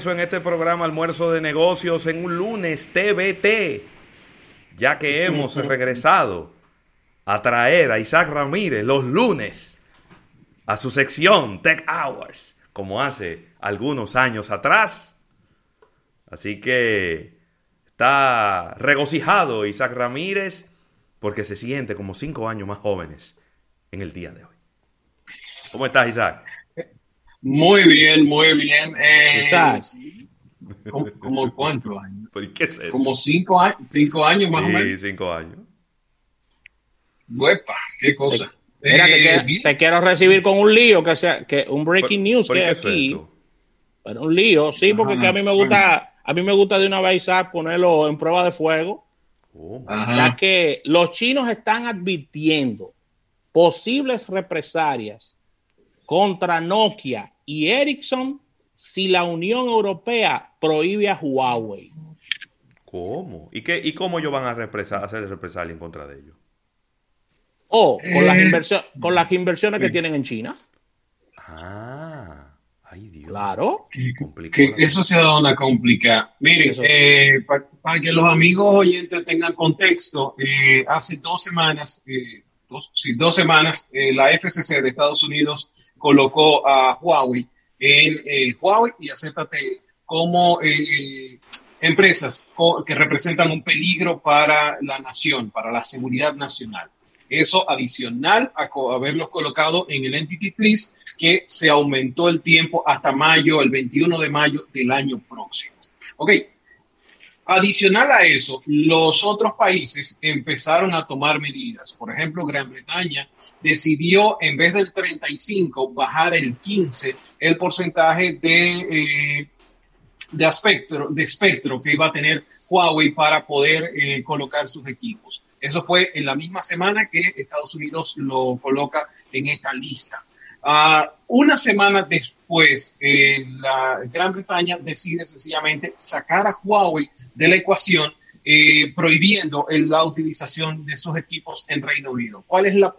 regreso en este programa Almuerzo de Negocios en un lunes TBT, ya que hemos regresado a traer a Isaac Ramírez los lunes a su sección Tech Hours, como hace algunos años atrás. Así que está regocijado Isaac Ramírez porque se siente como cinco años más jóvenes en el día de hoy. ¿Cómo estás, Isaac? Muy bien, muy bien. Eh, ¿Como, cuántos años? Como cinco, años, cinco años más o menos. Sí, cinco años. Huepa, qué cosa. Mira, eh, te, quiero recibir con un lío, que sea, que un breaking news que aquí. Pero un lío, sí, porque a mí me gusta, a mí me gusta de una vez Isaac ponerlo en prueba de fuego. Oh. Ya que los chinos están advirtiendo posibles represalias contra Nokia y Ericsson si la Unión Europea prohíbe a Huawei. ¿Cómo? ¿Y, qué, y cómo ellos van a hacer represalia en contra de ellos? O con, las, eh, con las inversiones que tienen en China. Ah, ay Dios. Claro. Que, eso se ha dado una complica. Miren, eh, para que los amigos oyentes tengan contexto, eh, hace dos semanas, dos, sí, dos semanas, la FCC de Estados Unidos colocó a Huawei en eh, Huawei y a ZTE como eh, empresas que representan un peligro para la nación, para la seguridad nacional. Eso adicional a haberlos colocado en el Entity List que se aumentó el tiempo hasta mayo, el 21 de mayo del año próximo. Ok, Adicional a eso, los otros países empezaron a tomar medidas. Por ejemplo, Gran Bretaña decidió, en vez del 35, bajar el 15 el porcentaje de, eh, de, espectro, de espectro que iba a tener Huawei para poder eh, colocar sus equipos. Eso fue en la misma semana que Estados Unidos lo coloca en esta lista. Ah, una semana después, eh, la Gran Bretaña decide sencillamente sacar a Huawei de la ecuación, eh, prohibiendo la utilización de sus equipos en Reino Unido. ¿Cuál es la,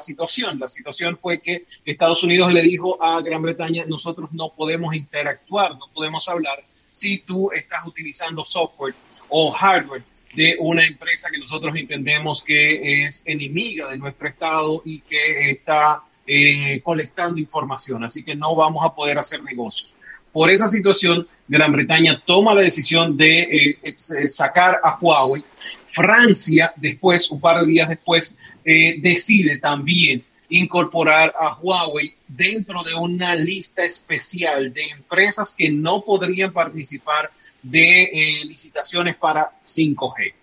situación? La situación fue que Estados Unidos le dijo a Gran Bretaña, nosotros no podemos interactuar, no podemos hablar si tú estás utilizando software o hardware de una empresa que nosotros entendemos que es enemiga de nuestro Estado y que está eh, colectando información, así que no vamos a poder hacer negocios. Por esa situación, Gran Bretaña toma la decisión de eh, eh, sacar a Huawei. Francia, después, un par de días después, decide también incorporar a Huawei dentro de una lista especial de empresas que no podrían participar de licitaciones para 5G.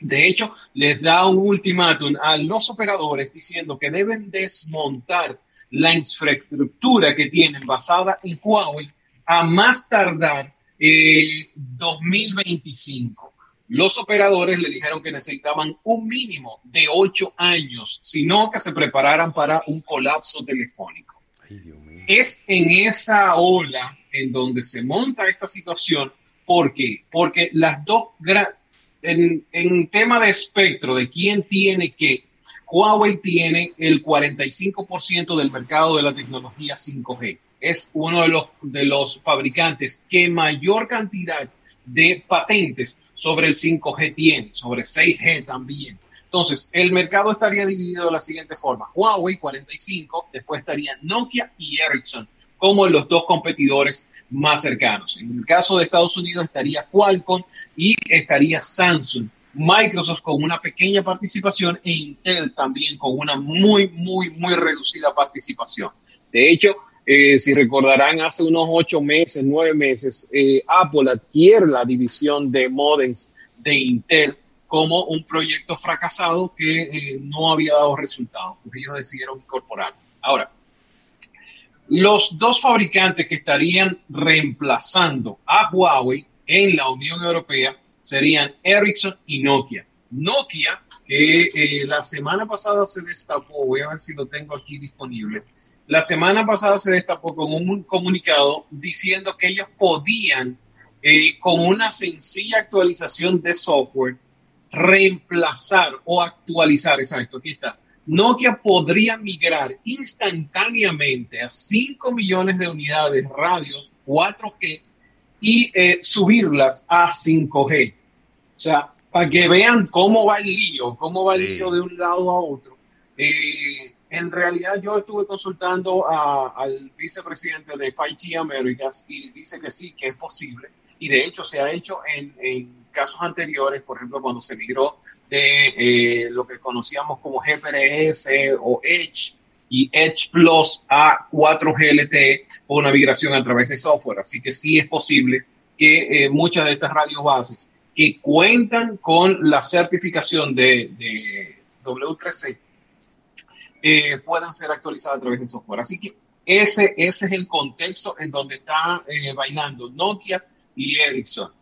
De hecho, les da un ultimátum a los operadores diciendo que deben desmontar la infraestructura que tienen basada en Huawei a más tardar 2025. Eh, los operadores le dijeron que necesitaban un mínimo de ocho años, sino que se prepararan para un colapso telefónico. es en esa ola en donde se monta esta situación. ¿Por qué? Porque las dos, en, tema de espectro, de quién tiene que, Huawei tiene el 45% del mercado de la tecnología 5G. Es uno de los, de los fabricantes que mayor cantidad de patentes sobre el 5G tiene, sobre 6G también. Entonces, el mercado estaría dividido de la siguiente forma. Huawei 45, después estaría Nokia y Ericsson como los dos competidores más cercanos. En el caso de Estados Unidos estaría Qualcomm y estaría Samsung. Microsoft con una pequeña participación e Intel también con una muy, muy, muy reducida participación. De hecho, eh, si recordarán, hace unos ocho meses, nueve meses, eh, Apple adquiere la división de modems de Intel como un proyecto fracasado que eh, no había dado resultados, porque ellos decidieron incorporar. Ahora, los dos fabricantes que estarían reemplazando a Huawei en la Unión Europea serían Ericsson y Nokia. Nokia, que eh, la semana pasada se destapó, voy a ver si lo tengo aquí disponible, la semana pasada se destapó con un comunicado diciendo que ellos podían, eh, con una sencilla actualización de software, reemplazar o actualizar, exacto, aquí está, Nokia podría migrar instantáneamente a 5 millones de unidades radios 4G y eh, subirlas a 5G. O sea, para que vean cómo va el lío, cómo va el lío de un lado a otro. Eh, en realidad yo estuve consultando al vicepresidente de 5G Américas y dice que sí, que es posible. Y de hecho se ha hecho en, casos anteriores, por ejemplo, cuando se migró de eh, lo que conocíamos como GPRS o Edge y Edge Plus a 4G LTE o una migración a través de software. Así que sí es posible que eh, muchas de estas radios bases que cuentan con la certificación de, de W3C eh, puedan ser actualizadas a través de software. Así que ese, ese es el contexto en donde está eh, bailando Nokia y Ericsson.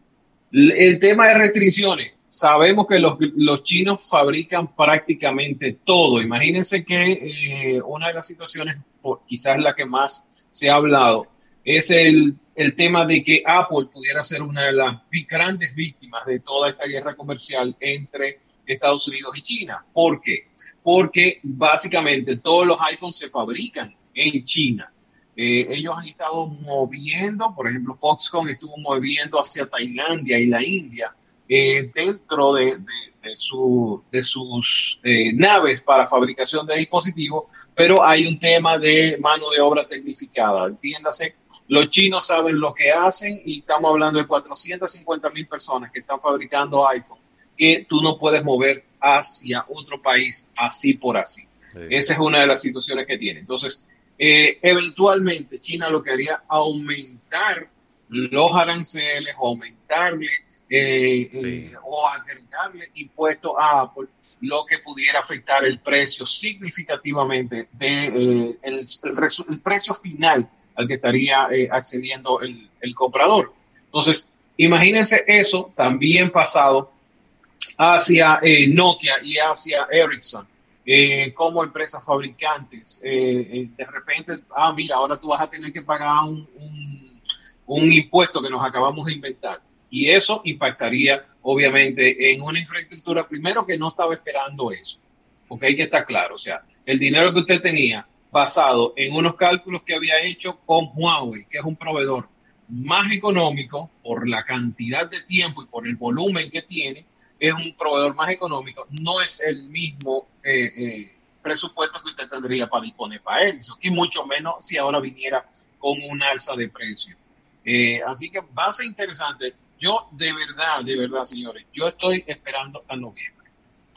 El tema de restricciones. Sabemos que los, los chinos fabrican prácticamente todo. Imagínense que eh, una de las situaciones, quizás la que más se ha hablado, es el, el tema de que Apple pudiera ser una de las grandes víctimas de toda esta guerra comercial entre Estados Unidos y China. ¿Por qué? Porque básicamente todos los iPhones se fabrican en China. Eh, ellos han estado moviendo, por ejemplo, Foxconn estuvo moviendo hacia Tailandia y la India eh, dentro de, su, de sus eh, naves para fabricación de dispositivos, pero hay un tema de mano de obra tecnificada. Entiéndase, los chinos saben lo que hacen y estamos hablando de 450 mil personas que están fabricando iPhone que tú no puedes mover hacia otro país así por así. Esa es una de las situaciones que tiene. Entonces, eh, eventualmente China lo que haría aumentar los aranceles aumentarle eh, eh, o agregarle impuestos a Apple, lo que pudiera afectar el precio significativamente de el, precio final al que estaría accediendo el, el comprador. Entonces, imagínense eso también pasado hacia eh, Nokia y hacia Ericsson eh, como empresas fabricantes. Eh, de repente, ah, mira, ahora tú vas a tener que pagar un, un, impuesto que nos acabamos de inventar. Y eso impactaría, obviamente, en una infraestructura, primero que no estaba esperando eso, porque hay que estar claro, o sea, el dinero que usted tenía basado en unos cálculos que había hecho con Huawei, que es un proveedor más económico por la cantidad de tiempo y por el volumen que tiene, es un proveedor más económico, no es el mismo eh, eh, presupuesto que usted tendría para disponer para él, y mucho menos si ahora viniera con un alza de precio. Eh, así que va a ser interesante. Yo de verdad, de verdad, señores, yo estoy esperando a noviembre.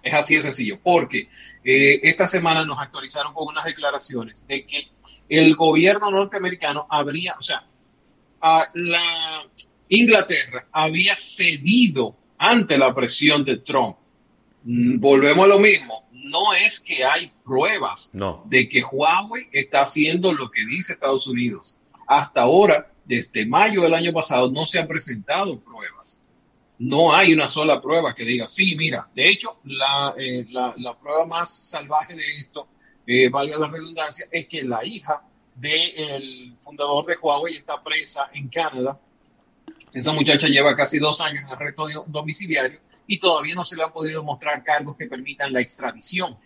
Es así de sencillo, porque esta semana nos actualizaron con unas declaraciones de que el gobierno norteamericano habría, o sea, a la Inglaterra había cedido ante la presión de Trump. Mm, volvemos a lo mismo. No es que hay pruebas de que Huawei está haciendo lo que dice Estados Unidos. Hasta ahora, desde mayo del año pasado, no se han presentado pruebas. No hay una sola prueba que diga, sí, mira, de hecho, la, eh, prueba más salvaje de esto, eh, valga la redundancia, es que la hija del fundador de Huawei está presa en Canadá esa muchacha lleva casi dos años en arresto domiciliario y todavía no se le han podido mostrar cargos que permitan la extradición.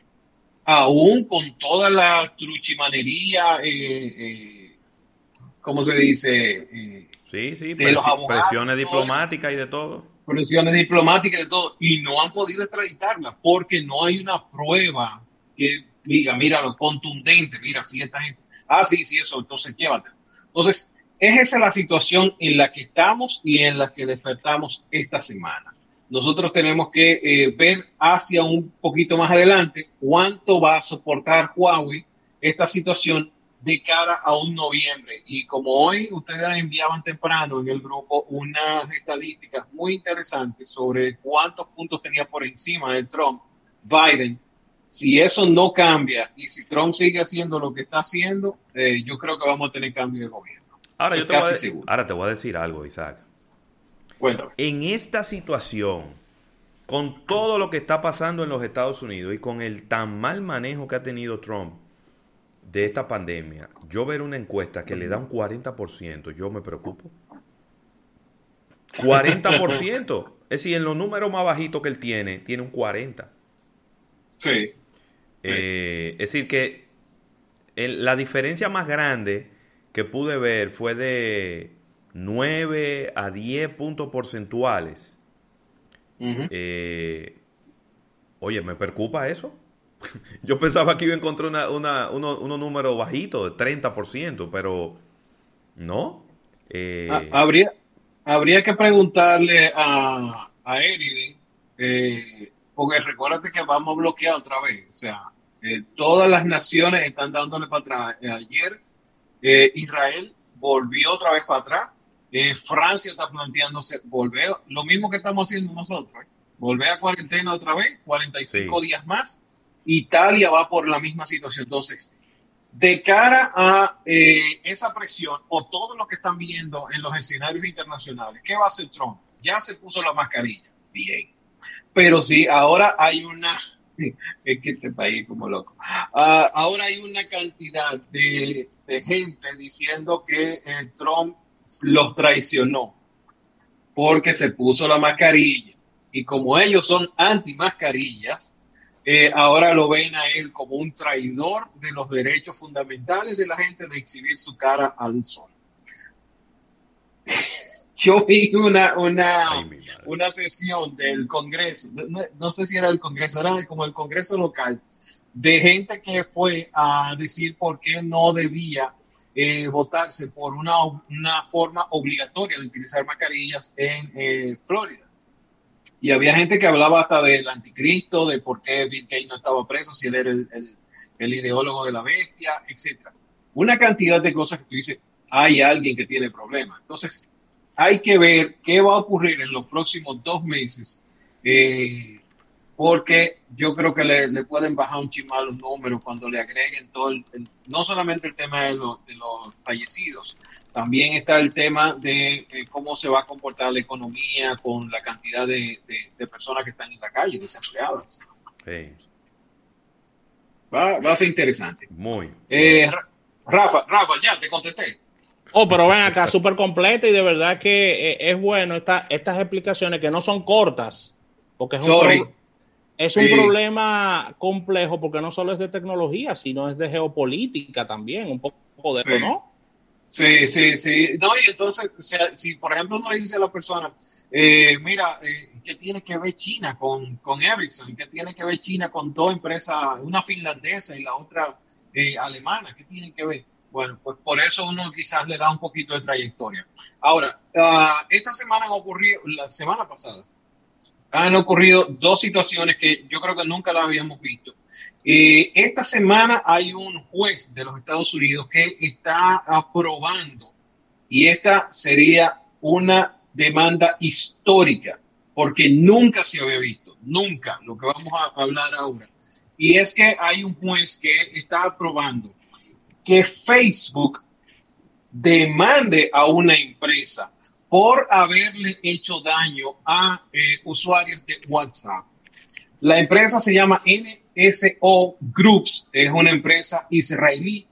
Aún con toda la truchimanería, eh, eh, ¿cómo se dice? Eh, sí, sí, de los abogados, presiones diplomáticas y de todo. Presiones diplomáticas y de todo. Y no han podido extraditarla porque no hay una prueba que diga, mira, lo contundente, mira, si esta gente. Ah, sí, sí, eso, entonces llévate. Entonces, es esa la situación en la que estamos y en la que despertamos esta semana. Nosotros tenemos que eh, ver hacia un poquito más adelante cuánto va a soportar Huawei esta situación de cara a un noviembre. Y como hoy ustedes enviaban temprano en el grupo unas estadísticas muy interesantes sobre cuántos puntos tenía por encima de Trump, Biden, si eso no cambia y si Trump sigue haciendo lo que está haciendo, eh, yo creo que vamos a tener cambio de gobierno. Ahora, yo te voy a, ahora te voy a decir algo, Isaac. Cuéntame. En esta situación, con todo lo que está pasando en los Estados Unidos y con el tan mal manejo que ha tenido Trump de esta pandemia, yo ver una encuesta que le da un 40%, yo me preocupo. 40%. es decir, en los números más bajitos que él tiene, tiene un 40%. Sí. Eh, es decir, que la diferencia más grande que pude ver fue de 9 a 10 puntos porcentuales. Eh, oye, me preocupa eso. Yo pensaba que iba a encontrar una, una, uno, uno número bajito, de 30%, pero no. Eh, ah, habría, habría que preguntarle a, a Eriden, eh, porque recuérdate que vamos a bloquear otra vez. O sea, todas las naciones están dándole para atrás. ayer Israel volvió otra vez para atrás. Francia está planteándose volver, lo mismo que estamos haciendo nosotros, volver a cuarentena otra vez, 45 días más. Italia va por la misma situación. Entonces, de cara a eh, esa presión o todo lo que están viendo en los escenarios internacionales, ¿qué va a hacer Trump? Ya se puso la mascarilla, bien. Pero sí, ahora hay una, es que este país como loco, ah, ahora hay una cantidad de, gente diciendo que eh, Trump los traicionó porque se puso la mascarilla. Y como ellos son anti mascarillas, eh, ahora lo ven a él como un traidor de los derechos fundamentales de la gente de exhibir su cara al sol. Yo vi una, una, una sesión del Congreso, no, sé si era el Congreso, era como el Congreso local, de gente que fue a decir por qué no debía eh, votarse por una, una, forma obligatoria de utilizar mascarillas en eh, Florida. Y había gente que hablaba hasta del anticristo, de por qué Bill Gates no estaba preso, si él era el, el, ideólogo de la bestia, etc. Una cantidad de cosas que tú dices, hay alguien que tiene problemas. Entonces, hay que ver qué va a ocurrir en los próximos dos meses, eh, porque yo creo que le, pueden bajar un chimal los números cuando le agreguen todo, el, no solamente el tema de, de los fallecidos, también está el tema de eh, cómo se va a comportar la economía con la cantidad de, personas que están en la calle, desempleadas. Va, a ser interesante. Muy. Eh, Rafa, Rafa, ya te contesté. Oh, pero ven acá, súper completa y de verdad que eh, es bueno esta, estas explicaciones que no son cortas, porque es un, es un problema complejo, porque no solo es de tecnología, sino es de geopolítica también, un poco de eso, ¿no? Sí, sí, sí. No, y entonces, si por ejemplo uno le dice a la persona, eh, mira, eh, ¿qué tiene que ver China con, con Ericsson? ¿Qué tiene que ver China con dos empresas, una finlandesa y la otra eh, alemana? ¿Qué tiene que ver? Bueno, pues por eso uno quizás le da un poquito de trayectoria. Ahora, uh, esta semana han ocurrido, la semana pasada, han ocurrido dos situaciones que yo creo que nunca las habíamos visto. Eh, esta semana hay un juez de los Estados Unidos que está aprobando y esta sería una demanda histórica porque nunca se había visto, nunca, lo que vamos a hablar ahora. Y es que hay un juez que está aprobando que Facebook demande a una empresa por haberle hecho daño a eh, usuarios de WhatsApp. La empresa se llama NSO Groups, es una empresa israelí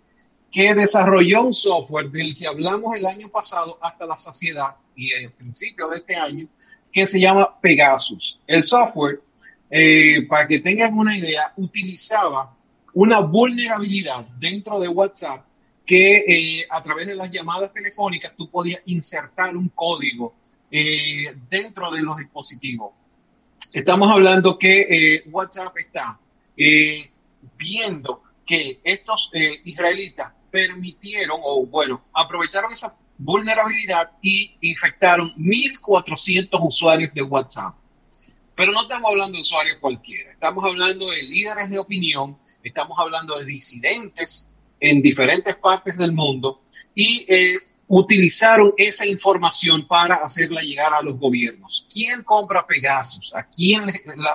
que desarrolló un software del que hablamos el año pasado hasta la saciedad y el principio de este año, que se llama Pegasus. El software, eh, para que tengan una idea, utilizaba una vulnerabilidad dentro de WhatsApp que eh, a través de las llamadas telefónicas tú podías insertar un código eh, dentro de los dispositivos estamos hablando que eh, WhatsApp está viendo que estos israelitas permitieron o bueno, aprovecharon esa vulnerabilidad y infectaron 1.400 usuarios de WhatsApp. Pero no estamos hablando de usuarios cualquiera, estamos hablando de líderes de opinión, estamos hablando de disidentes en diferentes partes del mundo y utilizaron esa información para hacerla llegar a los gobiernos. ¿Quién compra Pegasus? ¿A quién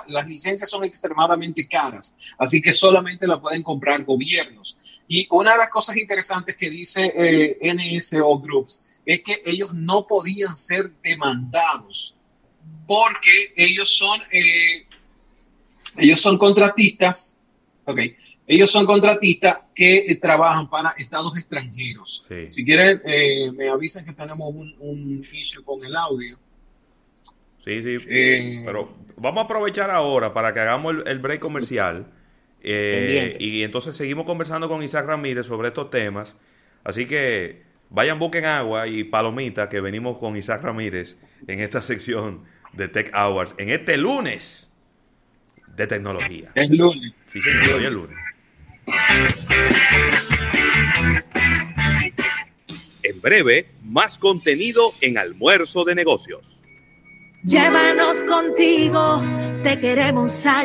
las licencias son extremadamente caras? Así que solamente la pueden comprar gobiernos. Y una de las cosas interesantes que dice eh, NSO Groups es que ellos no podían ser demandados porque ellos son, eh, ellos son contratistas, okay, ellos son contratistas que eh, trabajan para estados extranjeros. Si quieren, eh, me avisan que tenemos un, un con el audio. Sí, sí. Eh, pero vamos a aprovechar ahora para que hagamos el, break comercial. Eh, y entonces seguimos conversando con Isaac Ramírez sobre estos temas. Así que vayan, busquen agua y palomita que venimos con Isaac Ramírez en esta sección de Tech Hours en este lunes de tecnología. Es lunes. Sí, señor, hoy es lunes. En breve, más contenido en Almuerzo de Negocios. Llévanos contigo, te queremos ayudar.